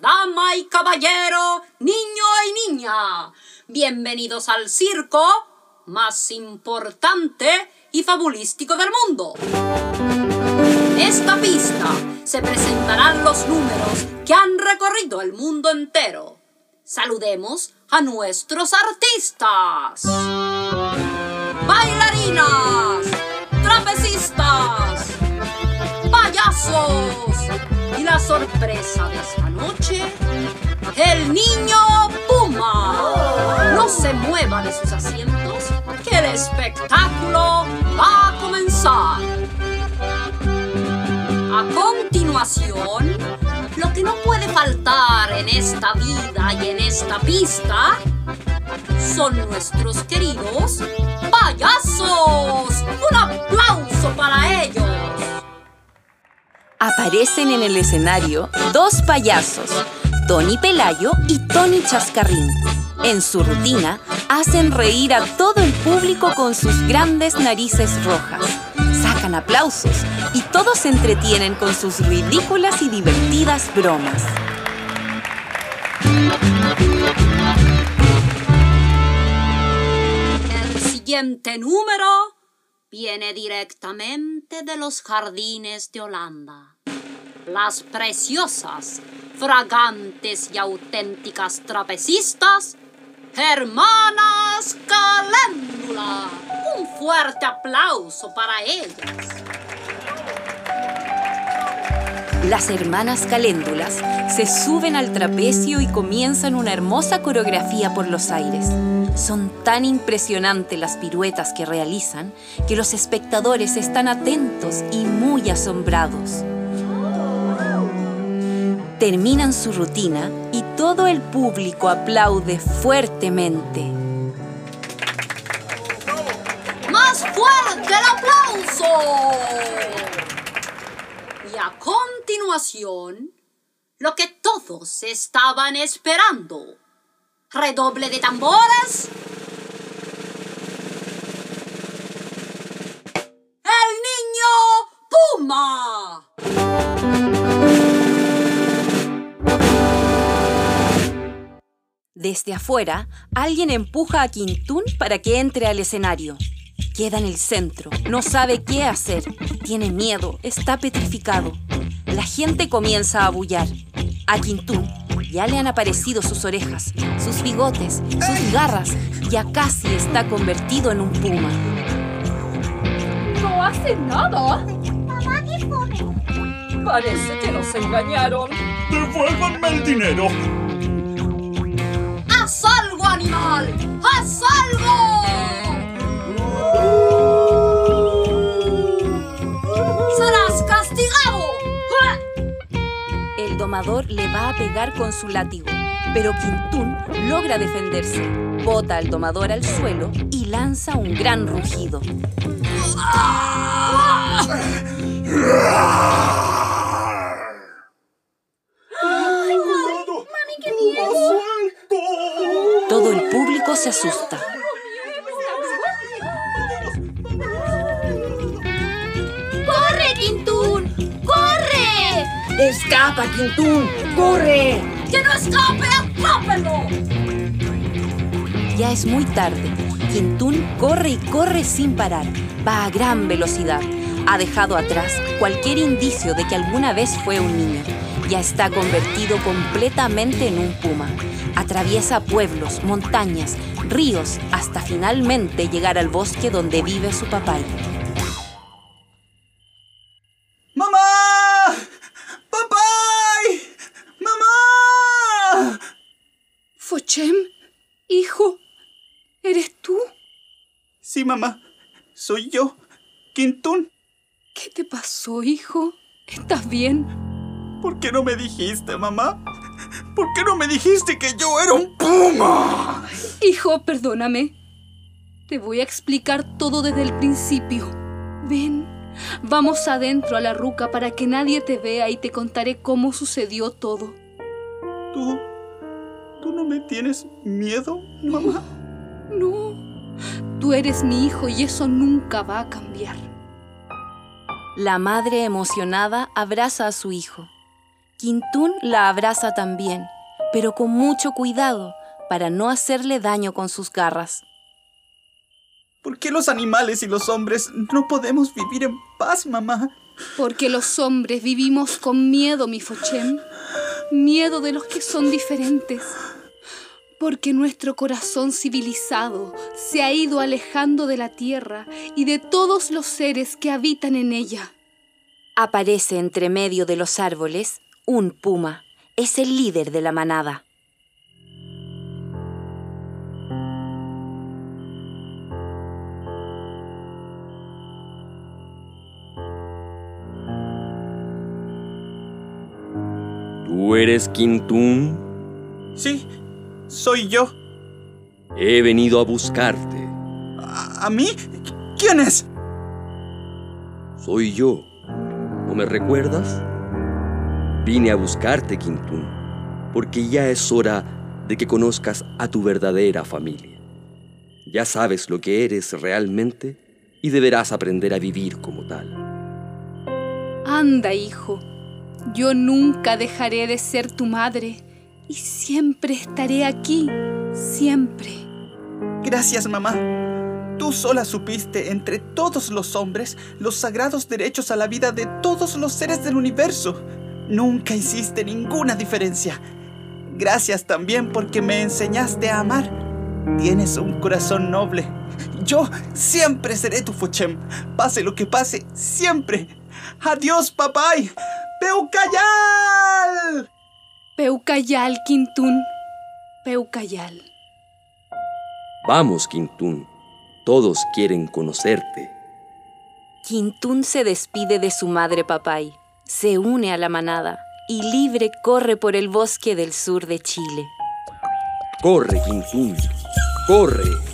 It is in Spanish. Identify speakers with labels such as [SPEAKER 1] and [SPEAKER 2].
[SPEAKER 1] dama y caballero, niño y niña. Bienvenidos al circo más importante y fabulístico del mundo. En esta pista se presentarán los números que han recorrido el mundo entero. Saludemos a nuestros artistas. Bailarinas, trapecistas, payasos la sorpresa de esta noche, el niño Puma. No se mueva de sus asientos, que el espectáculo va a comenzar. A continuación, lo que no puede faltar en esta vida y en esta pista son nuestros queridos payasos. Un aplauso para ellos.
[SPEAKER 2] Aparecen en el escenario dos payasos, Tony Pelayo y Tony Chascarrín. En su rutina, hacen reír a todo el público con sus grandes narices rojas. Sacan aplausos y todos se entretienen con sus ridículas y divertidas bromas.
[SPEAKER 1] El siguiente número viene directamente de los jardines de Holanda. Las preciosas, fragantes y auténticas trapecistas, Hermanas Caléndula. Un fuerte aplauso para ellas.
[SPEAKER 2] Las hermanas caléndulas se suben al trapecio y comienzan una hermosa coreografía por los aires. Son tan impresionantes las piruetas que realizan que los espectadores están atentos y muy asombrados. Terminan su rutina y todo el público aplaude fuertemente.
[SPEAKER 1] ¡Más fuerte el aplauso! Y a continuación, lo que todos estaban esperando. Redoble de tambores. ¡El niño Puma!
[SPEAKER 2] Desde afuera, alguien empuja a Quintún para que entre al escenario. Queda en el centro, no sabe qué hacer, tiene miedo, está petrificado. La gente comienza a bullar. A Quintún ya le han aparecido sus orejas, sus bigotes, sus garras, ya casi está convertido en un puma.
[SPEAKER 3] No hace nada.
[SPEAKER 4] Mamá, ¿qué?
[SPEAKER 3] Parece que nos engañaron.
[SPEAKER 5] ¡Devuélvanme el dinero!
[SPEAKER 1] ¡Haz algo, animal! ¡Haz algo! ¡Serás castigado!
[SPEAKER 2] El domador le va a pegar con su látigo, pero Quintún logra defenderse, bota al domador al suelo y lanza un gran rugido.
[SPEAKER 4] Mami,
[SPEAKER 2] se asusta.
[SPEAKER 4] ¡Corre, Quintún! ¡Corre!
[SPEAKER 3] ¡Escapa, Quintún! ¡Corre!
[SPEAKER 1] ¡Que no escape! ¡Atrápenlo!
[SPEAKER 2] Ya es muy tarde. Quintún corre y corre sin parar. Va a gran velocidad. Ha dejado atrás cualquier indicio de que alguna vez fue un niño. Ya está convertido completamente en un puma. Atraviesa pueblos, montañas, ríos, hasta finalmente llegar al bosque donde vive su papá.
[SPEAKER 5] ¡Mamá! ¡Papá! ¡Mamá!
[SPEAKER 3] Fochem, hijo, ¿eres tú?
[SPEAKER 5] Sí, mamá. Soy yo, Quintún.
[SPEAKER 3] ¿Qué te pasó, hijo? ¿Estás bien?
[SPEAKER 5] ¿Por qué no me dijiste, mamá? ¿Por qué no me dijiste que yo era un puma?
[SPEAKER 3] Hijo, perdóname. Te voy a explicar todo desde el principio. Ven, vamos adentro a la ruca para que nadie te vea y te contaré cómo sucedió todo.
[SPEAKER 5] ¿Tú... ¿Tú no me tienes miedo, mamá?
[SPEAKER 3] No, tú eres mi hijo y eso nunca va a cambiar.
[SPEAKER 2] La madre emocionada abraza a su hijo. Quintún la abraza también, pero con mucho cuidado para no hacerle daño con sus garras.
[SPEAKER 5] ¿Por qué los animales y los hombres no podemos vivir en paz, mamá?
[SPEAKER 3] Porque los hombres vivimos con miedo, mi Fochem. Miedo de los que son diferentes. Porque nuestro corazón civilizado se ha ido alejando de la tierra y de todos los seres que habitan en ella.
[SPEAKER 2] Aparece entre medio de los árboles un puma. Es el líder de la manada.
[SPEAKER 6] ¿Tú eres Quintún?
[SPEAKER 5] Sí, soy yo.
[SPEAKER 6] He venido a buscarte.
[SPEAKER 5] ¿A, a mí? ¿Quién es?
[SPEAKER 6] Soy yo. ¿No me recuerdas? Vine a buscarte, Quintún, porque ya es hora de que conozcas a tu verdadera familia. Ya sabes lo que eres realmente y deberás aprender a vivir como tal.
[SPEAKER 3] Anda, hijo. Yo nunca dejaré de ser tu madre y siempre estaré aquí, siempre.
[SPEAKER 5] Gracias, mamá. Tú sola supiste entre todos los hombres los sagrados derechos a la vida de todos los seres del universo. Nunca hiciste ninguna diferencia. Gracias también porque me enseñaste a amar. Tienes un corazón noble. Yo siempre seré tu Fochem. Pase lo que pase, siempre. Adiós, papay. ¡Peucayal!
[SPEAKER 3] Peucayal, Quintún. Peucayal.
[SPEAKER 6] Vamos, Quintún. Todos quieren conocerte.
[SPEAKER 2] Quintún se despide de su madre Papay, se une a la manada y libre corre por el bosque del sur de Chile.
[SPEAKER 6] Corre, Quintún. Corre.